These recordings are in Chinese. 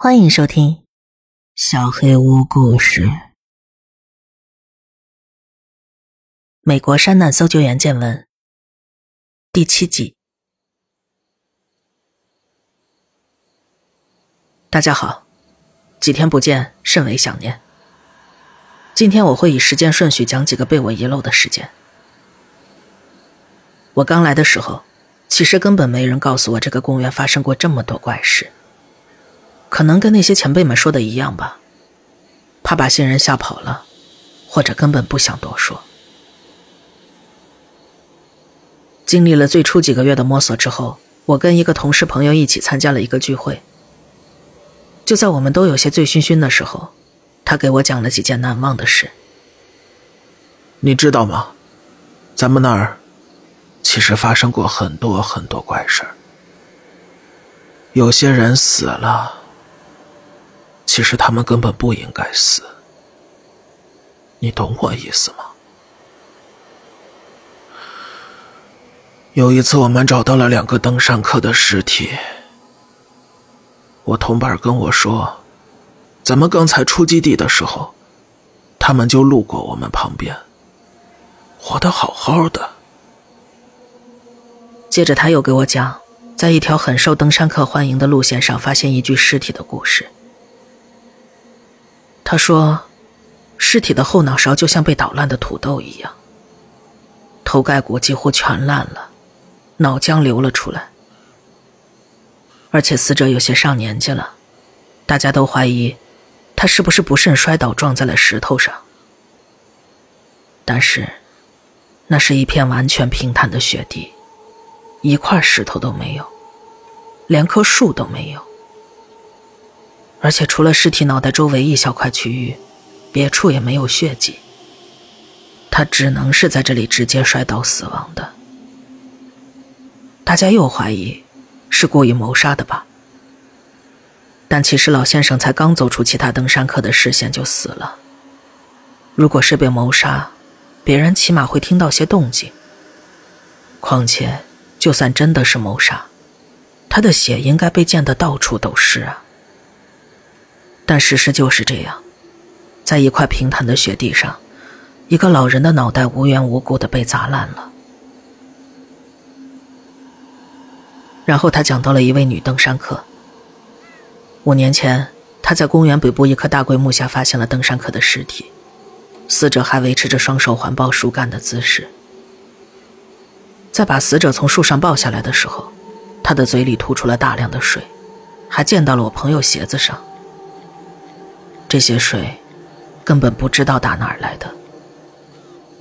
欢迎收听《小黑屋故事》。美国山难搜救员见闻第七集。大家好，几天不见，甚为想念。今天我会以时间顺序讲几个被我遗漏的事件。我刚来的时候，其实根本没人告诉我这个公园发生过这么多怪事。可能跟那些前辈们说的一样吧，怕把新人吓跑了，或者根本不想多说。经历了最初几个月的摸索之后，我跟一个同事朋友一起参加了一个聚会。就在我们都有些醉醺醺的时候，他给我讲了几件难忘的事。你知道吗？咱们那儿其实发生过很多很多怪事儿，有些人死了。其实他们根本不应该死，你懂我意思吗？有一次，我们找到了两个登山客的尸体。我同伴跟我说，咱们刚才出基地的时候，他们就路过我们旁边，活得好好的。接着，他又给我讲，在一条很受登山客欢迎的路线上发现一具尸体的故事。他说：“尸体的后脑勺就像被捣烂的土豆一样，头盖骨几乎全烂了，脑浆流了出来。而且死者有些上年纪了，大家都怀疑他是不是不慎摔倒撞在了石头上。但是，那是一片完全平坦的雪地，一块石头都没有，连棵树都没有。”而且除了尸体脑袋周围一小块区域，别处也没有血迹。他只能是在这里直接摔倒死亡的。大家又怀疑是故意谋杀的吧？但其实老先生才刚走出其他登山客的视线就死了。如果是被谋杀，别人起码会听到些动静。况且，就算真的是谋杀，他的血应该被溅得到处都是啊。但事实就是这样，在一块平坦的雪地上，一个老人的脑袋无缘无故的被砸烂了。然后他讲到了一位女登山客。五年前，他在公园北部一棵大桂木下发现了登山客的尸体，死者还维持着双手环抱树干的姿势。在把死者从树上抱下来的时候，他的嘴里吐出了大量的水，还溅到了我朋友鞋子上。这些水根本不知道打哪儿来的。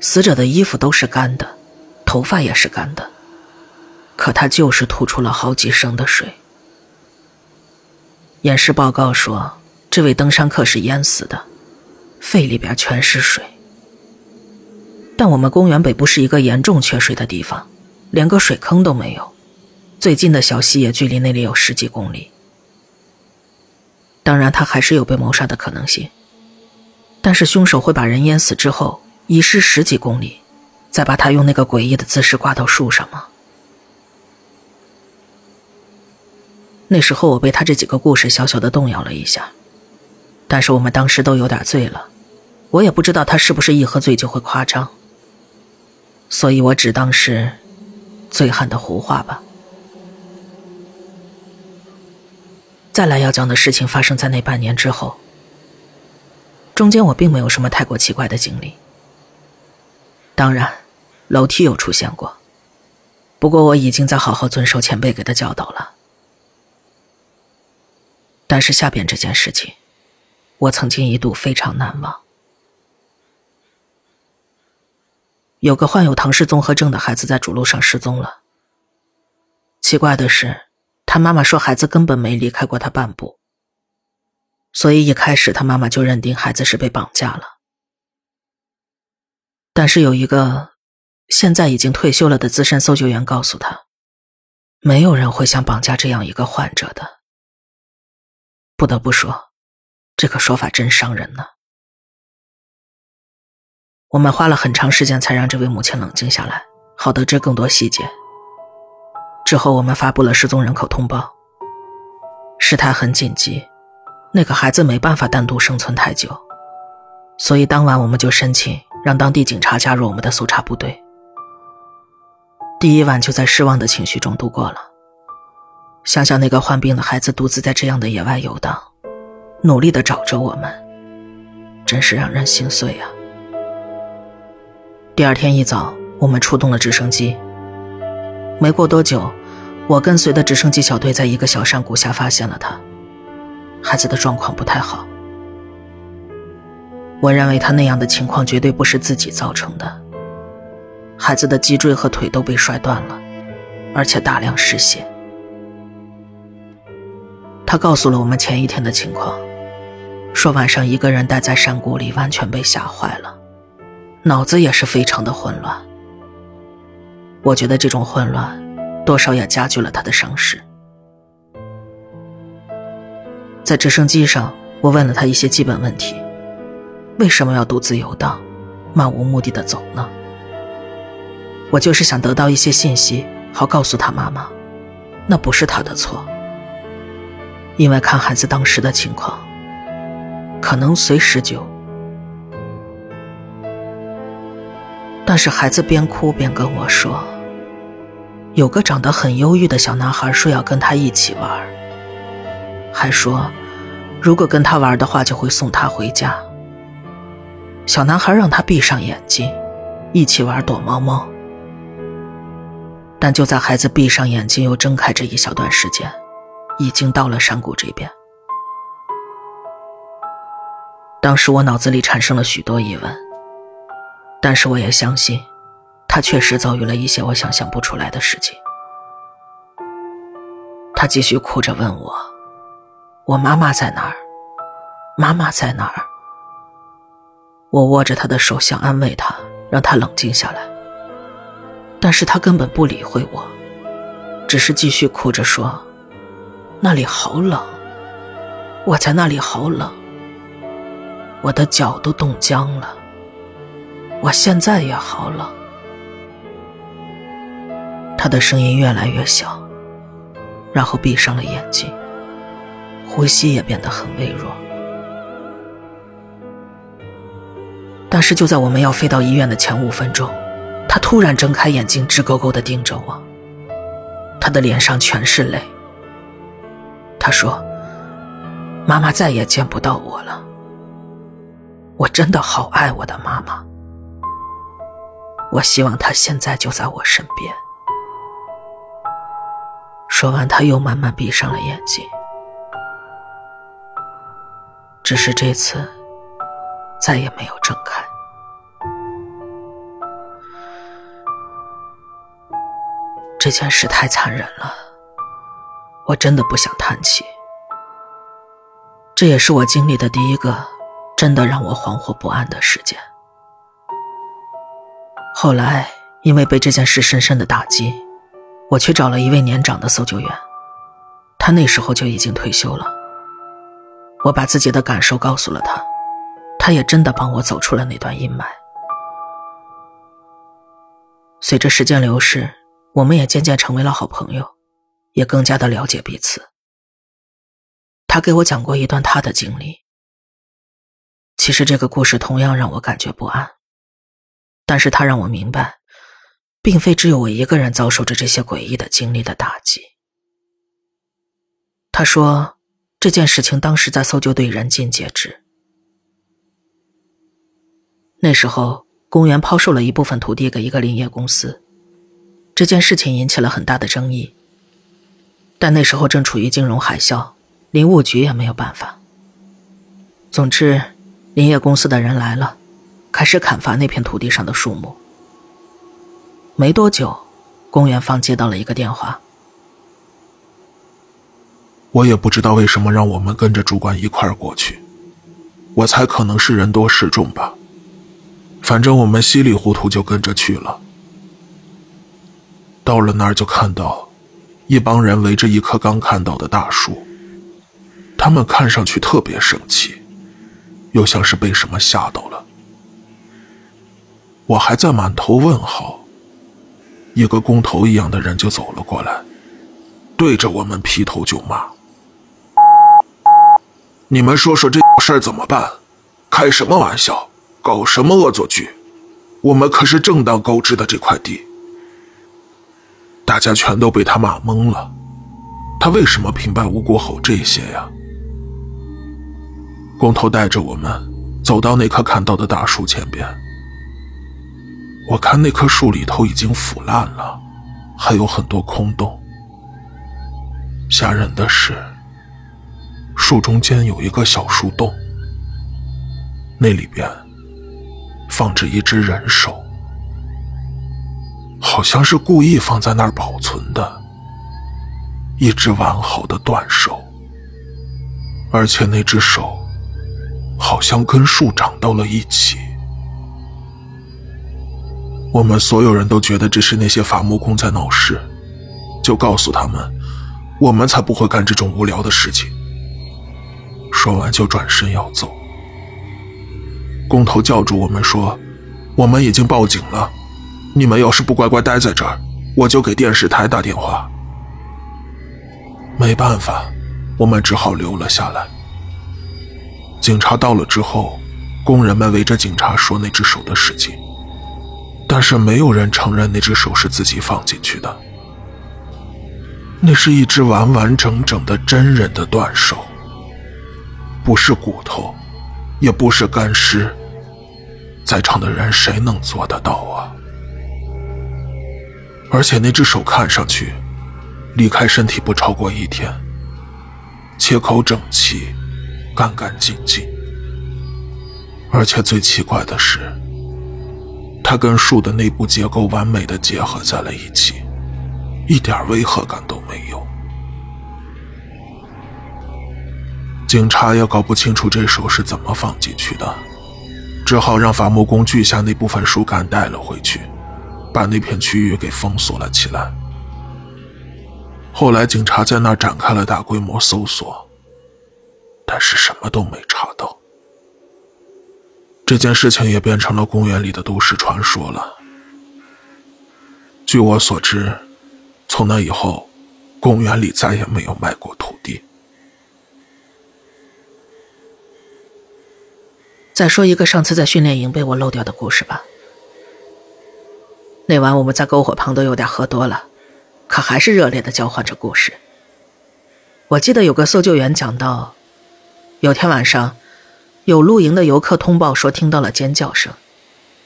死者的衣服都是干的，头发也是干的，可他就是吐出了好几升的水。验尸报告说，这位登山客是淹死的，肺里边全是水。但我们公园北部是一个严重缺水的地方，连个水坑都没有，最近的小溪也距离那里有十几公里。当然，他还是有被谋杀的可能性。但是，凶手会把人淹死之后，遗失十几公里，再把他用那个诡异的姿势挂到树上吗？那时候，我被他这几个故事小小的动摇了一下。但是，我们当时都有点醉了，我也不知道他是不是一喝醉就会夸张，所以我只当是醉汉的胡话吧。再来要讲的事情发生在那半年之后，中间我并没有什么太过奇怪的经历。当然，楼梯有出现过，不过我已经在好好遵守前辈给的教导了。但是下边这件事情，我曾经一度非常难忘。有个患有唐氏综合症的孩子在主路上失踪了。奇怪的是。他妈妈说，孩子根本没离开过他半步，所以一开始他妈妈就认定孩子是被绑架了。但是有一个现在已经退休了的资深搜救员告诉他，没有人会想绑架这样一个患者的。不得不说，这个说法真伤人呢。我们花了很长时间才让这位母亲冷静下来，好得知更多细节。之后，我们发布了失踪人口通报。事态很紧急，那个孩子没办法单独生存太久，所以当晚我们就申请让当地警察加入我们的搜查部队。第一晚就在失望的情绪中度过了。想想那个患病的孩子独自在这样的野外游荡，努力的找着我们，真是让人心碎啊。第二天一早，我们出动了直升机。没过多久，我跟随的直升机小队在一个小山谷下发现了他。孩子的状况不太好，我认为他那样的情况绝对不是自己造成的。孩子的脊椎和腿都被摔断了，而且大量失血。他告诉了我们前一天的情况，说晚上一个人待在山谷里，完全被吓坏了，脑子也是非常的混乱。我觉得这种混乱，多少也加剧了他的伤势。在直升机上，我问了他一些基本问题：为什么要独自游荡，漫无目的的走呢？我就是想得到一些信息，好告诉他妈妈，那不是他的错。因为看孩子当时的情况，可能随时就……但是孩子边哭边跟我说，有个长得很忧郁的小男孩说要跟他一起玩，还说如果跟他玩的话就会送他回家。小男孩让他闭上眼睛，一起玩躲猫猫。但就在孩子闭上眼睛又睁开这一小段时间，已经到了山谷这边。当时我脑子里产生了许多疑问，但是我也相信，他确实遭遇了一些我想象不出来的事情。他继续哭着问我：“我妈妈在哪儿？妈妈在哪儿？”我握着他的手，想安慰他，让他冷静下来。但是他根本不理会我，只是继续哭着说：“那里好冷，我在那里好冷，我的脚都冻僵了，我现在也好冷。”他的声音越来越小，然后闭上了眼睛，呼吸也变得很微弱。但是就在我们要飞到医院的前五分钟。他突然睁开眼睛，直勾勾的盯着我。他的脸上全是泪。他说：“妈妈再也见不到我了。我真的好爱我的妈妈。我希望她现在就在我身边。”说完，他又慢慢闭上了眼睛。只是这次，再也没有睁开。这件事太残忍了，我真的不想叹气。这也是我经历的第一个真的让我惶惑不安的事件。后来因为被这件事深深的打击，我去找了一位年长的搜救员，他那时候就已经退休了。我把自己的感受告诉了他，他也真的帮我走出了那段阴霾。随着时间流逝。我们也渐渐成为了好朋友，也更加的了解彼此。他给我讲过一段他的经历。其实这个故事同样让我感觉不安，但是他让我明白，并非只有我一个人遭受着这些诡异的经历的打击。他说，这件事情当时在搜救队人尽皆知。那时候，公园抛售了一部分土地给一个林业公司。这件事情引起了很大的争议，但那时候正处于金融海啸，林务局也没有办法。总之，林业公司的人来了，开始砍伐那片土地上的树木。没多久，公园方接到了一个电话。我也不知道为什么让我们跟着主管一块儿过去，我猜可能是人多势众吧。反正我们稀里糊涂就跟着去了。到了那儿，就看到一帮人围着一棵刚看到的大树，他们看上去特别生气，又像是被什么吓到了。我还在满头问号，一个工头一样的人就走了过来，对着我们劈头就骂：“你们说说这事儿怎么办？开什么玩笑？搞什么恶作剧？我们可是正当购置的这块地。大家全都被他骂懵了。他为什么平白无故吼这些呀？工头带着我们走到那棵砍倒的大树前边，我看那棵树里头已经腐烂了，还有很多空洞。吓人的是，树中间有一个小树洞，那里边放着一只人手，好像是故意放在那儿保存的，一只完好的断手，而且那只手好像跟树长到了一起。我们所有人都觉得这是那些伐木工在闹事，就告诉他们。我们才不会干这种无聊的事情。说完就转身要走，工头叫住我们说：“我们已经报警了，你们要是不乖乖待在这儿，我就给电视台打电话。”没办法，我们只好留了下来。警察到了之后，工人们围着警察说那只手的事情，但是没有人承认那只手是自己放进去的。那是一只完完整整的真人的断手，不是骨头，也不是干尸。在场的人谁能做得到啊？而且那只手看上去离开身体不超过一天，切口整齐，干干净净。而且最奇怪的是，它跟树的内部结构完美的结合在了一起。一点违和感都没有。警察也搞不清楚这手是怎么放进去的，只好让伐木工锯下那部分树干带了回去，把那片区域给封锁了起来。后来警察在那儿展开了大规模搜索，但是什么都没查到。这件事情也变成了公园里的都市传说了。据我所知。从那以后，公园里再也没有卖过土地。再说一个上次在训练营被我漏掉的故事吧。那晚我们在篝火旁都有点喝多了，可还是热烈的交换着故事。我记得有个搜救员讲到，有天晚上，有露营的游客通报说听到了尖叫声，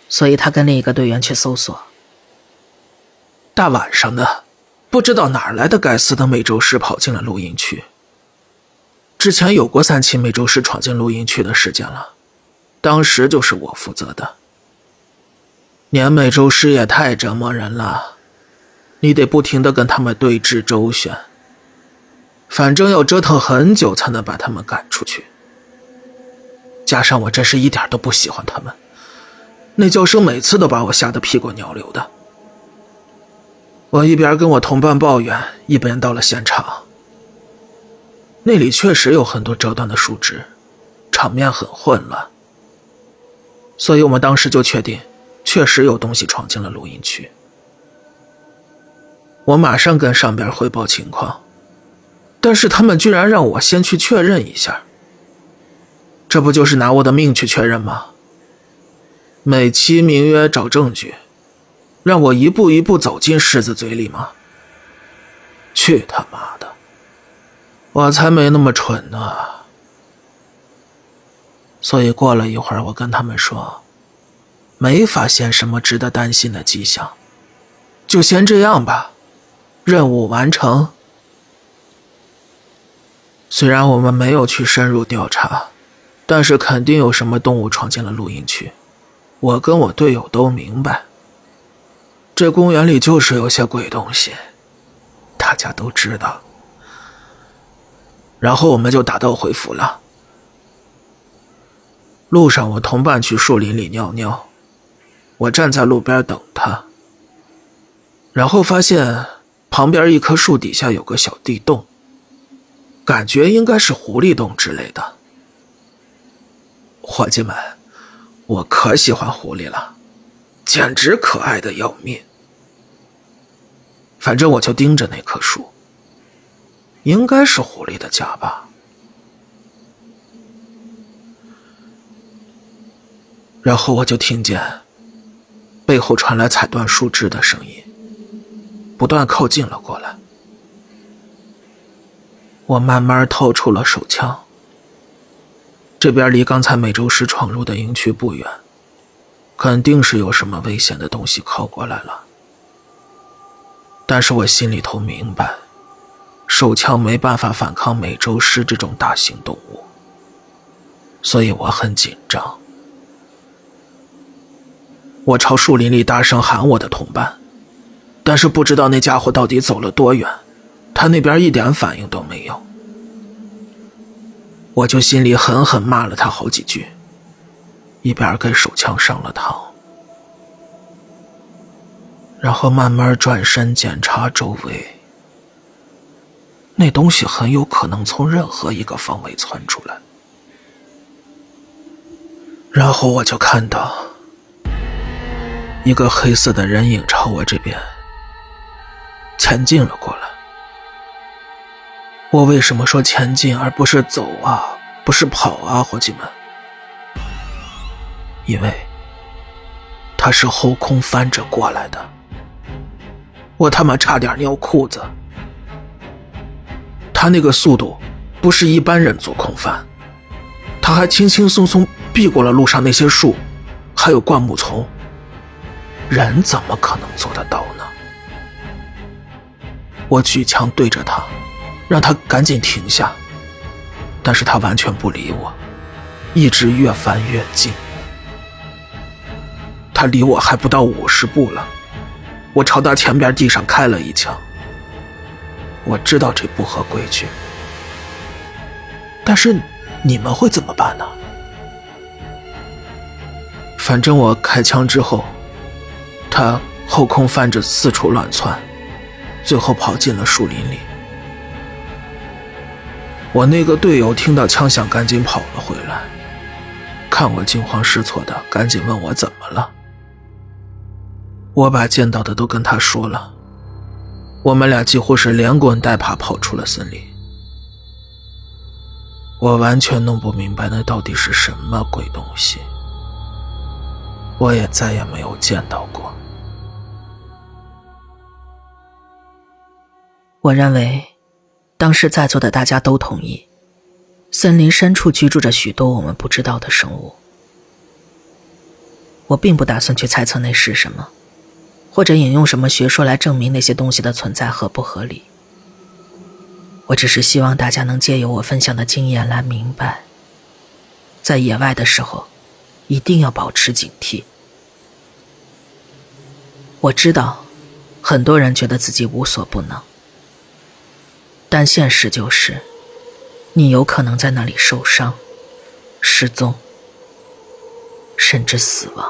所以他跟另一个队员去搜索。大晚上的。不知道哪来的该死的美洲狮跑进了露营区。之前有过三起美洲狮闯进露营区的事件了，当时就是我负责的。年美洲狮也太折磨人了，你得不停的跟他们对峙周旋，反正要折腾很久才能把他们赶出去。加上我真是一点都不喜欢他们，那叫声每次都把我吓得屁滚尿流的。我一边跟我同伴抱怨，一边到了现场。那里确实有很多折断的树枝，场面很混乱。所以我们当时就确定，确实有东西闯进了录音区。我马上跟上边汇报情况，但是他们居然让我先去确认一下。这不就是拿我的命去确认吗？美其名曰找证据。让我一步一步走进狮子嘴里吗？去他妈的！我才没那么蠢呢。所以过了一会儿，我跟他们说，没发现什么值得担心的迹象，就先这样吧。任务完成。虽然我们没有去深入调查，但是肯定有什么动物闯进了露营区。我跟我队友都明白。这公园里就是有些鬼东西，大家都知道。然后我们就打道回府了。路上，我同伴去树林里尿尿，我站在路边等他。然后发现旁边一棵树底下有个小地洞，感觉应该是狐狸洞之类的。伙计们我可喜欢狐狸了简直可爱的要命。反正我就盯着那棵树应该是狐狸的家吧。然后我就听见背后传来踩断树枝的声音不断靠近了过来。我慢慢掏出了手枪这边离刚才美洲狮闯入的营区不远，肯定是有什么危险的东西靠过来了。但是我心里头明白，手枪没办法反抗美洲狮这种大型动物，所以我很紧张。我朝树林里大声喊我的同伴，但是不知道那家伙到底走了多远，他那边一点反应都没有。我就心里狠狠骂了他好几句，一边给手枪上了膛，然后慢慢转身检查周围。那东西很有可能从任何一个方位窜出来，然后我就看到一个黑色的人影朝我这边前进了过来。我为什么说前进而不是走啊，不是跑啊，伙计们？因为他是后空翻着过来的，我他妈差点尿裤子。他那个速度不是一般人做空翻，他还轻轻松松避过了路上那些树，还有灌木丛，人怎么可能做得到呢？我举枪对着他。让他赶紧停下，但是他完全不理我，一直越翻越近。他离我还不到五十步了，我朝他前边地上开了一枪。我知道这不合规矩，但是你们会怎么办呢？反正我开枪之后，他后空翻着四处乱窜，最后跑进了树林里。我那个队友听到枪响，赶紧跑了回来，看我惊慌失措的，赶紧问我怎么了。我把见到的都跟他说了，我们俩几乎是连滚带爬跑出了森林。我完全弄不明白那到底是什么鬼东西，我也再也没有见到过。我认为。当时在座的大家都同意，森林深处居住着许多我们不知道的生物。我并不打算去猜测那是什么，或者引用什么学说来证明那些东西的存在合不合理。我只是希望大家能借由我分享的经验来明白，在野外的时候，一定要保持警惕。我知道，很多人觉得自己无所不能。但现实就是，你有可能在那里受伤、失踪，甚至死亡。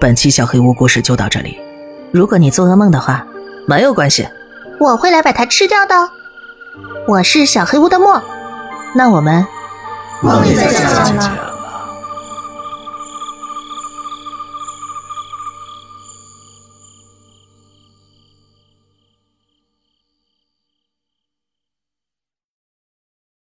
本期小黑屋故事就到这里。如果你做噩梦的话，没有关系，我会来把它吃掉的。我是小黑屋的墨，那我们。梦里再见了。